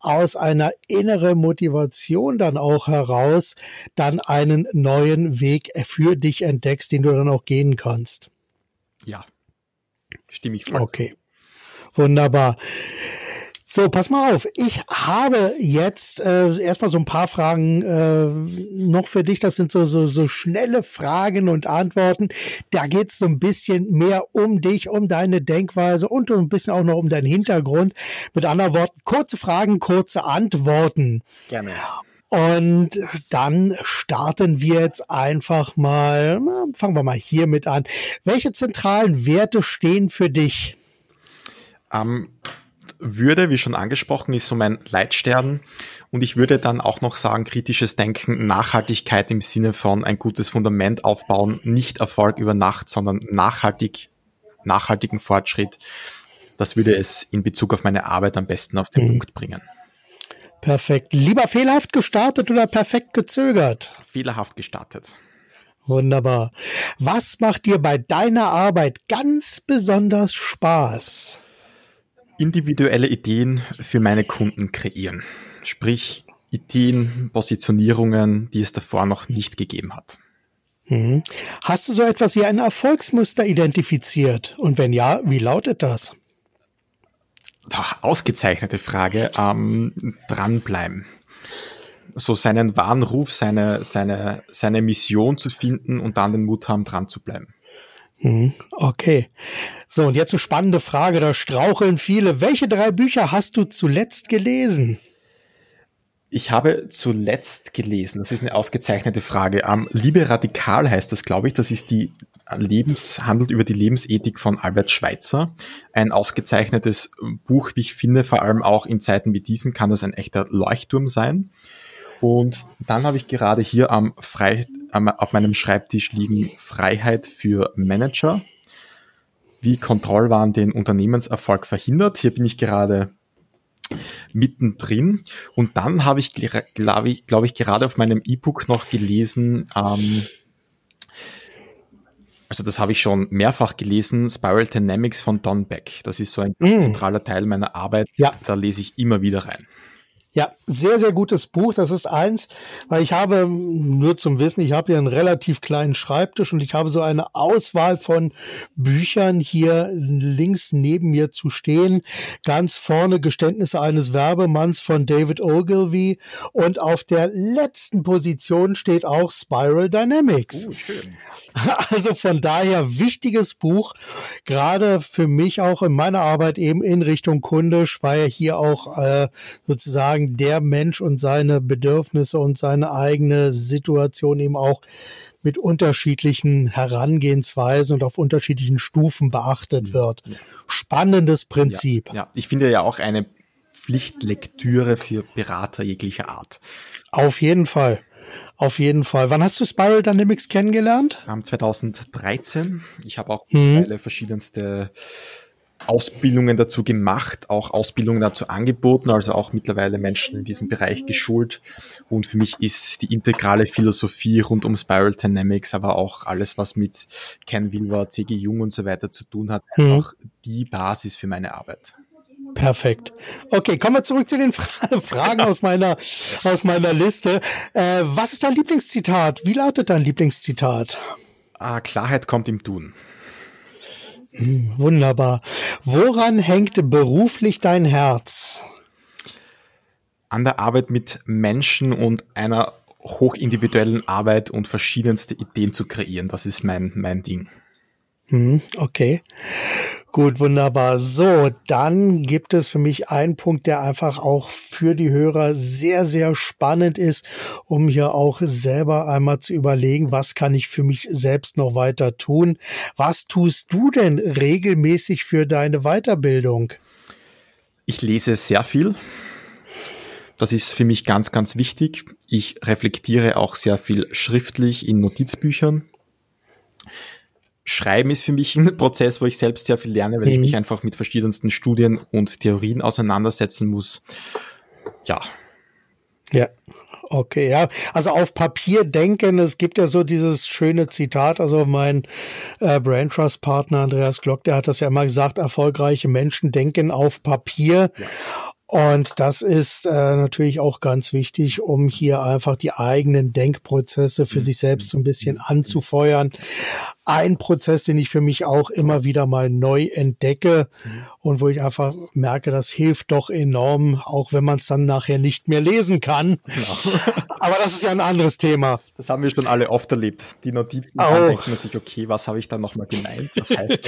aus einer inneren Motivation dann auch heraus dann einen neuen Weg für dich entdeckst, den du dann auch gehen kannst. Ja, stimme ich voll. Okay. Wunderbar. So, pass mal auf. Ich habe jetzt äh, erstmal so ein paar Fragen äh, noch für dich. Das sind so, so, so schnelle Fragen und Antworten. Da geht es so ein bisschen mehr um dich, um deine Denkweise und ein bisschen auch noch um deinen Hintergrund. Mit anderen Worten, kurze Fragen, kurze Antworten. Gerne. Und dann starten wir jetzt einfach mal, na, fangen wir mal hiermit an. Welche zentralen Werte stehen für dich? Um würde, wie schon angesprochen, ist so mein Leitstern. Und ich würde dann auch noch sagen, kritisches Denken, Nachhaltigkeit im Sinne von ein gutes Fundament aufbauen, nicht Erfolg über Nacht, sondern nachhaltig, nachhaltigen Fortschritt. Das würde es in Bezug auf meine Arbeit am besten auf den mhm. Punkt bringen. Perfekt. Lieber fehlerhaft gestartet oder perfekt gezögert? Fehlerhaft gestartet. Wunderbar. Was macht dir bei deiner Arbeit ganz besonders Spaß? Individuelle Ideen für meine Kunden kreieren. Sprich, Ideen, Positionierungen, die es davor noch nicht gegeben hat. Mhm. Hast du so etwas wie ein Erfolgsmuster identifiziert? Und wenn ja, wie lautet das? Doch, ausgezeichnete Frage. Ähm, dranbleiben. So seinen wahren Ruf, seine, seine, seine Mission zu finden und dann den Mut haben, dran zu bleiben. Mhm. Okay. So, und jetzt eine spannende Frage, da straucheln viele. Welche drei Bücher hast du zuletzt gelesen? Ich habe zuletzt gelesen, das ist eine ausgezeichnete Frage. Um, Liebe radikal heißt das, glaube ich. Das ist die Lebens, handelt über die Lebensethik von Albert Schweitzer. Ein ausgezeichnetes Buch, wie ich finde, vor allem auch in Zeiten wie diesen kann das ein echter Leuchtturm sein. Und dann habe ich gerade hier am Frei, auf meinem Schreibtisch liegen Freiheit für Manager. Wie Kontrollwahn den Unternehmenserfolg verhindert. Hier bin ich gerade mittendrin. Und dann habe ich, glaube ich, glaub ich, gerade auf meinem E-Book noch gelesen, ähm, also das habe ich schon mehrfach gelesen, Spiral Dynamics von Don Beck. Das ist so ein mm. zentraler Teil meiner Arbeit. Ja. Da lese ich immer wieder rein. Ja, sehr, sehr gutes Buch. Das ist eins, weil ich habe, nur zum Wissen, ich habe hier einen relativ kleinen Schreibtisch und ich habe so eine Auswahl von Büchern hier links neben mir zu stehen. Ganz vorne Geständnisse eines Werbemanns von David Ogilvy und auf der letzten Position steht auch Spiral Dynamics. Schön. <laughs> Also von daher wichtiges Buch, gerade für mich auch in meiner Arbeit eben in Richtung Kundisch, weil hier auch äh, sozusagen sozusagen der Mensch und seine Bedürfnisse und seine eigene Situation eben auch mit unterschiedlichen Herangehensweisen und auf unterschiedlichen Stufen beachtet wird. Spannendes Prinzip. Ja, ja. ich finde ja auch eine Pflichtlektüre für Berater jeglicher Art. Auf jeden Fall. Auf jeden Fall. Wann hast du Spiral Dynamics kennengelernt? 2013. Ich habe auch hm. verschiedenste Ausbildungen dazu gemacht, auch Ausbildungen dazu angeboten, also auch mittlerweile Menschen in diesem Bereich geschult. Und für mich ist die integrale Philosophie rund um Spiral Dynamics, aber auch alles, was mit Ken Wilber, C.G. Jung und so weiter zu tun hat, mhm. einfach die Basis für meine Arbeit. Perfekt. Okay, kommen wir zurück zu den Fra <laughs> Fragen aus meiner, aus meiner Liste. Äh, was ist dein Lieblingszitat? Wie lautet dein Lieblingszitat? Ah, Klarheit kommt im Tun. Wunderbar. Woran hängt beruflich dein Herz? An der Arbeit mit Menschen und einer hochindividuellen Arbeit und verschiedenste Ideen zu kreieren. Das ist mein, mein Ding. Hm, okay. Gut, wunderbar. So, dann gibt es für mich einen Punkt, der einfach auch für die Hörer sehr, sehr spannend ist, um hier auch selber einmal zu überlegen, was kann ich für mich selbst noch weiter tun? Was tust du denn regelmäßig für deine Weiterbildung? Ich lese sehr viel. Das ist für mich ganz, ganz wichtig. Ich reflektiere auch sehr viel schriftlich in Notizbüchern. Schreiben ist für mich <laughs> ein Prozess, wo ich selbst sehr viel lerne, weil mhm. ich mich einfach mit verschiedensten Studien und Theorien auseinandersetzen muss. Ja. Ja. Okay, ja. Also auf Papier denken, es gibt ja so dieses schöne Zitat, also mein äh, Brain Trust Partner Andreas Glock, der hat das ja immer gesagt, erfolgreiche Menschen denken auf Papier. Ja. Und das ist äh, natürlich auch ganz wichtig, um hier einfach die eigenen Denkprozesse für mhm. sich selbst so ein bisschen anzufeuern. Ein Prozess, den ich für mich auch immer wieder mal neu entdecke mhm. und wo ich einfach merke, das hilft doch enorm, auch wenn man es dann nachher nicht mehr lesen kann. Genau. <laughs> Aber das ist ja ein anderes Thema. Das haben wir schon alle oft erlebt. Die Notizen, oh. dann denkt man sich, okay, was habe ich da nochmal gemeint? Was heißt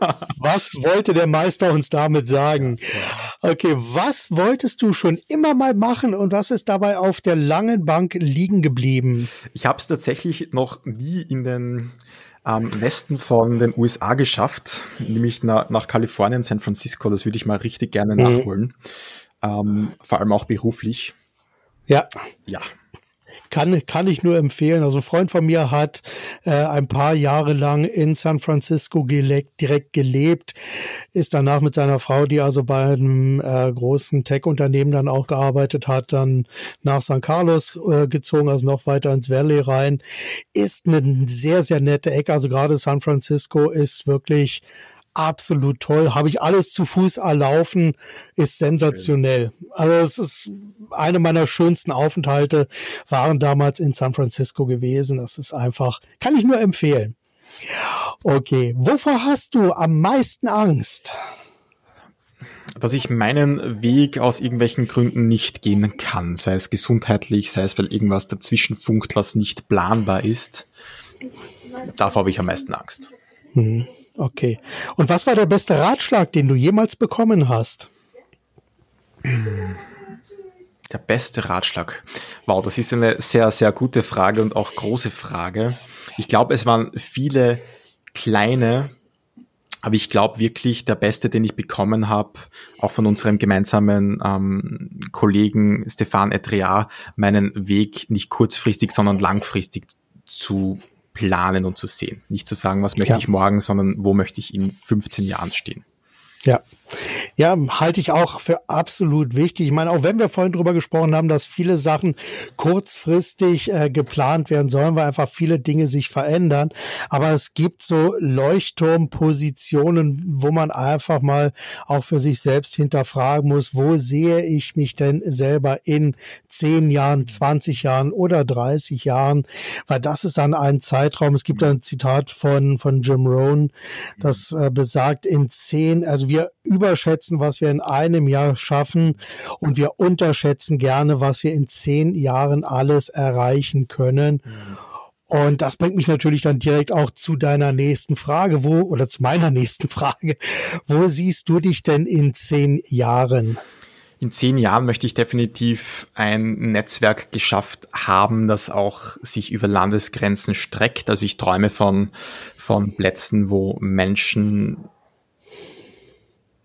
<laughs> was wollte der Meister uns damit sagen? Okay, was wolltest du schon immer mal machen und was ist dabei auf der langen Bank liegen geblieben? Ich habe es tatsächlich noch nie in den ähm, Westen von den USA geschafft, nämlich na, nach Kalifornien, San Francisco. Das würde ich mal richtig gerne mhm. nachholen. Ähm, vor allem auch beruflich. Ja. Ja kann, kann ich nur empfehlen. Also ein Freund von mir hat äh, ein paar Jahre lang in San Francisco gelebt, direkt gelebt, ist danach mit seiner Frau, die also bei einem äh, großen Tech-Unternehmen dann auch gearbeitet hat, dann nach San Carlos äh, gezogen, also noch weiter ins Valley rein. Ist eine sehr, sehr nette Ecke. Also gerade San Francisco ist wirklich absolut toll. Habe ich alles zu Fuß erlaufen, ist sensationell. Also es ist eine meiner schönsten Aufenthalte waren damals in San Francisco gewesen. Das ist einfach, kann ich nur empfehlen. Okay, wovor hast du am meisten Angst? dass ich meinen Weg aus irgendwelchen Gründen nicht gehen kann, sei es gesundheitlich, sei es weil irgendwas dazwischen funkt, was nicht planbar ist. Davor habe ich am meisten Angst. Hm. Okay. Und was war der beste Ratschlag, den du jemals bekommen hast? Der beste Ratschlag. Wow, das ist eine sehr, sehr gute Frage und auch große Frage. Ich glaube, es waren viele kleine, aber ich glaube wirklich, der beste, den ich bekommen habe, auch von unserem gemeinsamen ähm, Kollegen Stefan Etria, meinen Weg nicht kurzfristig, sondern langfristig zu planen und zu sehen. Nicht zu sagen, was möchte ja. ich morgen, sondern wo möchte ich in 15 Jahren stehen. Ja. Ja, halte ich auch für absolut wichtig. Ich meine, auch wenn wir vorhin drüber gesprochen haben, dass viele Sachen kurzfristig äh, geplant werden sollen, weil einfach viele Dinge sich verändern. Aber es gibt so Leuchtturmpositionen, wo man einfach mal auch für sich selbst hinterfragen muss, wo sehe ich mich denn selber in 10 Jahren, 20 Jahren oder 30 Jahren? Weil das ist dann ein Zeitraum. Es gibt ein Zitat von, von Jim Rohn, das äh, besagt, in 10, also wir überschätzen, was wir in einem Jahr schaffen und wir unterschätzen gerne, was wir in zehn Jahren alles erreichen können. Und das bringt mich natürlich dann direkt auch zu deiner nächsten Frage, wo, oder zu meiner <laughs> nächsten Frage. Wo siehst du dich denn in zehn Jahren? In zehn Jahren möchte ich definitiv ein Netzwerk geschafft haben, das auch sich über Landesgrenzen streckt. Also ich träume von, von Plätzen, wo Menschen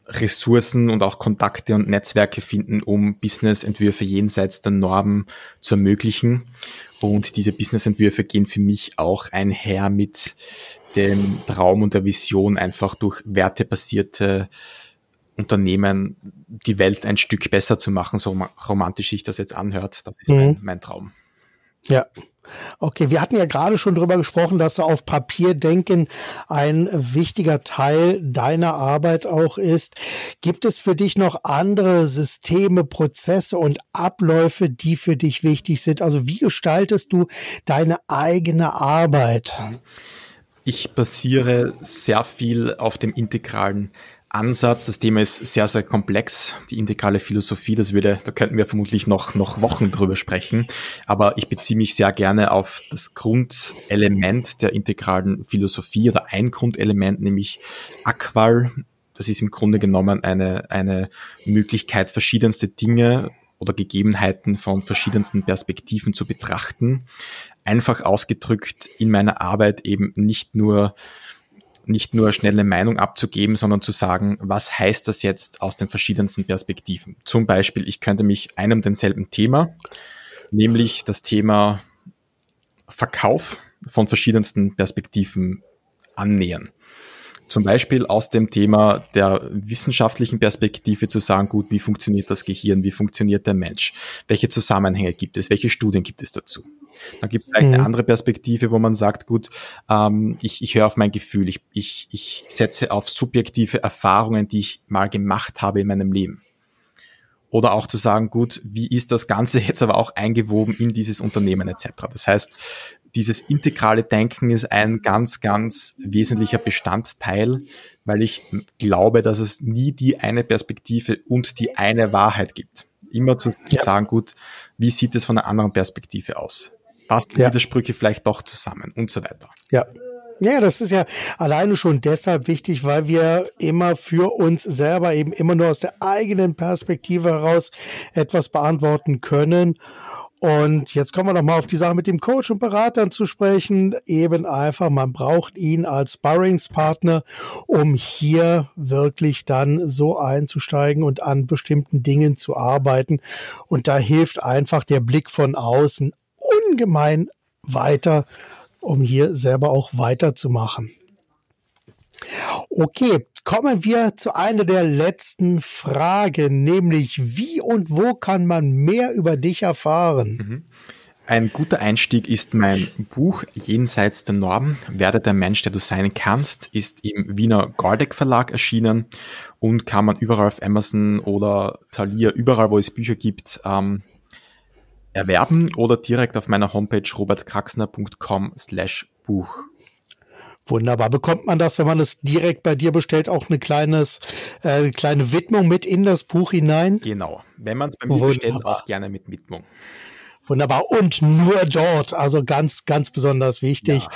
Ressourcen und auch Kontakte und Netzwerke finden, um Businessentwürfe jenseits der Normen zu ermöglichen. Und diese Businessentwürfe gehen für mich auch einher mit dem Traum und der Vision, einfach durch wertebasierte Unternehmen die Welt ein Stück besser zu machen, so romantisch sich das jetzt anhört. Das ist mhm. mein, mein Traum. Ja, Okay, wir hatten ja gerade schon drüber gesprochen, dass auf Papier denken ein wichtiger Teil deiner Arbeit auch ist. Gibt es für dich noch andere Systeme, Prozesse und Abläufe, die für dich wichtig sind? Also wie gestaltest du deine eigene Arbeit? Ich basiere sehr viel auf dem integralen Ansatz. Das Thema ist sehr, sehr komplex. Die integrale Philosophie, das würde, da könnten wir vermutlich noch, noch Wochen drüber sprechen. Aber ich beziehe mich sehr gerne auf das Grundelement der integralen Philosophie oder ein Grundelement, nämlich Aqual. Das ist im Grunde genommen eine, eine Möglichkeit, verschiedenste Dinge oder Gegebenheiten von verschiedensten Perspektiven zu betrachten. Einfach ausgedrückt in meiner Arbeit eben nicht nur nicht nur schnell eine Meinung abzugeben, sondern zu sagen, was heißt das jetzt aus den verschiedensten Perspektiven. Zum Beispiel, ich könnte mich einem denselben Thema, nämlich das Thema Verkauf von verschiedensten Perspektiven annähern. Zum Beispiel aus dem Thema der wissenschaftlichen Perspektive zu sagen, gut, wie funktioniert das Gehirn, wie funktioniert der Mensch, welche Zusammenhänge gibt es, welche Studien gibt es dazu. Dann gibt es vielleicht mhm. eine andere Perspektive, wo man sagt, gut, ähm, ich, ich höre auf mein Gefühl, ich, ich, ich setze auf subjektive Erfahrungen, die ich mal gemacht habe in meinem Leben. Oder auch zu sagen, gut, wie ist das Ganze <laughs> jetzt aber auch eingewoben in dieses Unternehmen etc. Das heißt, dieses integrale Denken ist ein ganz, ganz wesentlicher Bestandteil, weil ich glaube, dass es nie die eine Perspektive und die eine Wahrheit gibt. Immer zu ja. sagen, gut, wie sieht es von einer anderen Perspektive aus? Passt ja. Widersprüche vielleicht doch zusammen und so weiter. Ja. Ja, das ist ja alleine schon deshalb wichtig, weil wir immer für uns selber eben immer nur aus der eigenen Perspektive heraus etwas beantworten können. Und jetzt kommen wir noch mal auf die Sache mit dem Coach und Beratern zu sprechen. Eben einfach, man braucht ihn als Sparringspartner, um hier wirklich dann so einzusteigen und an bestimmten Dingen zu arbeiten. Und da hilft einfach der Blick von außen ungemein weiter, um hier selber auch weiterzumachen. Okay, kommen wir zu einer der letzten Fragen, nämlich wie und wo kann man mehr über dich erfahren? Mhm. Ein guter Einstieg ist mein Buch Jenseits der Norm, werde der Mensch, der du sein kannst, ist im Wiener Gardeck Verlag erschienen und kann man überall auf Amazon oder Thalia, überall wo es Bücher gibt, ähm, erwerben oder direkt auf meiner Homepage robertkraxner.com slash Buch. Wunderbar. Bekommt man das, wenn man es direkt bei dir bestellt, auch eine kleines, äh, kleine Widmung mit in das Buch hinein? Genau. Wenn man es bei mir Wunderbar. bestellt, auch gerne mit Widmung. Wunderbar. Und nur dort. Also ganz, ganz besonders wichtig. Ja.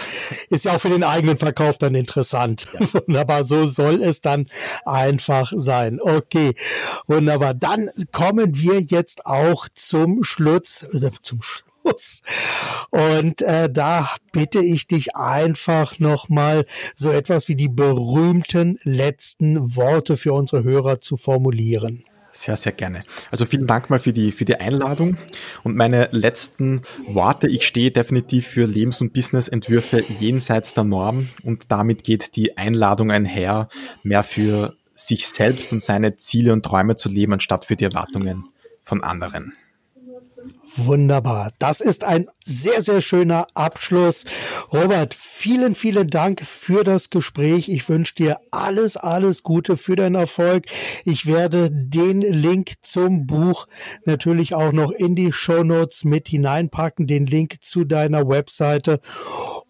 Ist ja auch für den eigenen Verkauf dann interessant. Ja. <laughs> Wunderbar. So soll es dann einfach sein. Okay. Wunderbar. Dann kommen wir jetzt auch zum Schluss, oder zum Schluss. Und äh, da bitte ich dich einfach nochmal so etwas wie die berühmten letzten Worte für unsere Hörer zu formulieren. Sehr, sehr gerne. Also vielen Dank mal für die, für die Einladung. Und meine letzten Worte. Ich stehe definitiv für Lebens- und Businessentwürfe jenseits der Norm. Und damit geht die Einladung einher, mehr für sich selbst und seine Ziele und Träume zu leben, anstatt für die Erwartungen von anderen. Wunderbar. Das ist ein sehr, sehr schöner Abschluss. Robert, vielen, vielen Dank für das Gespräch. Ich wünsche dir alles, alles Gute für deinen Erfolg. Ich werde den Link zum Buch natürlich auch noch in die Show Notes mit hineinpacken, den Link zu deiner Webseite.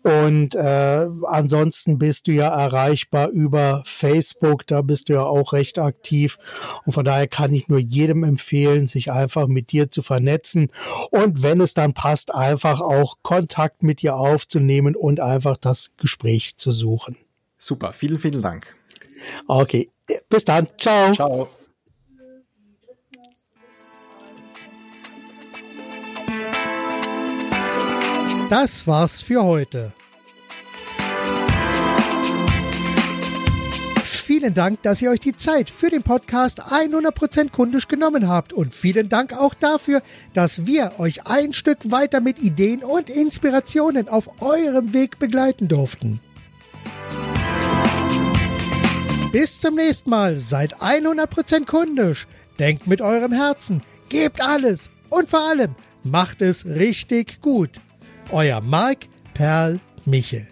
Und äh, ansonsten bist du ja erreichbar über Facebook, da bist du ja auch recht aktiv. Und von daher kann ich nur jedem empfehlen, sich einfach mit dir zu vernetzen und wenn es dann passt, einfach auch Kontakt mit ihr aufzunehmen und einfach das Gespräch zu suchen. Super, vielen, vielen Dank. Okay, bis dann. Ciao. Ciao. Das war's für heute. Vielen Dank, dass ihr euch die Zeit für den Podcast 100% kundisch genommen habt und vielen Dank auch dafür, dass wir euch ein Stück weiter mit Ideen und Inspirationen auf eurem Weg begleiten durften. Bis zum nächsten Mal, seid 100% kundisch, denkt mit eurem Herzen, gebt alles und vor allem macht es richtig gut. Euer Marc Perl Michel.